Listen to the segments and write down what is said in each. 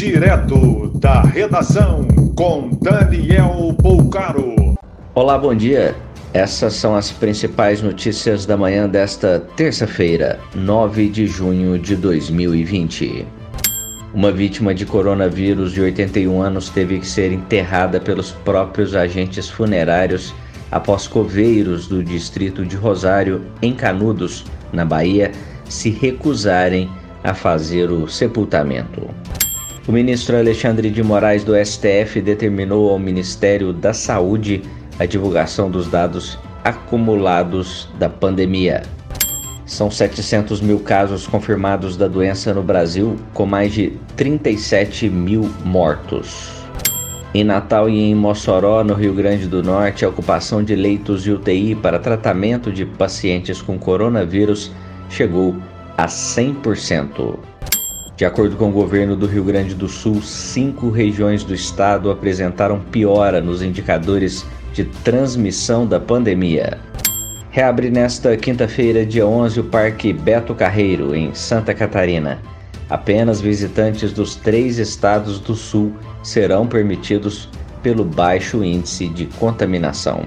Direto da redação com Daniel Poucaro. Olá, bom dia. Essas são as principais notícias da manhã desta terça-feira, 9 de junho de 2020. Uma vítima de coronavírus de 81 anos teve que ser enterrada pelos próprios agentes funerários após coveiros do distrito de Rosário, em Canudos, na Bahia, se recusarem a fazer o sepultamento. O ministro Alexandre de Moraes do STF determinou ao Ministério da Saúde a divulgação dos dados acumulados da pandemia. São 700 mil casos confirmados da doença no Brasil, com mais de 37 mil mortos. Em Natal e em Mossoró, no Rio Grande do Norte, a ocupação de leitos de UTI para tratamento de pacientes com coronavírus chegou a 100%. De acordo com o governo do Rio Grande do Sul, cinco regiões do estado apresentaram piora nos indicadores de transmissão da pandemia. Reabre nesta quinta-feira, dia 11, o Parque Beto Carreiro, em Santa Catarina. Apenas visitantes dos três estados do sul serão permitidos pelo baixo índice de contaminação.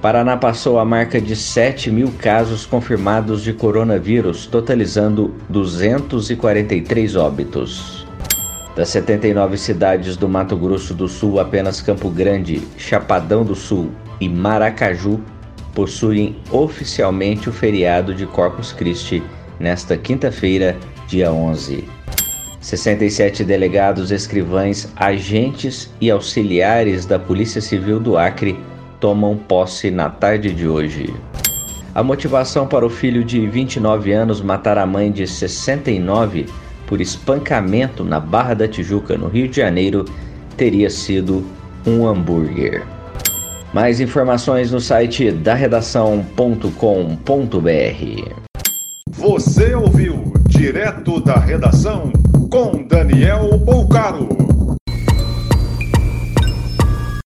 Paraná passou a marca de 7 mil casos confirmados de coronavírus, totalizando 243 óbitos. Das 79 cidades do Mato Grosso do Sul, apenas Campo Grande, Chapadão do Sul e Maracaju possuem oficialmente o feriado de Corpus Christi nesta quinta-feira, dia 11. 67 delegados, escrivães, agentes e auxiliares da Polícia Civil do Acre tomam posse na tarde de hoje. A motivação para o filho de 29 anos matar a mãe de 69 por espancamento na Barra da Tijuca, no Rio de Janeiro, teria sido um hambúrguer. Mais informações no site da redação.com.br. Você ouviu direto da redação com Daniel Bolcaro.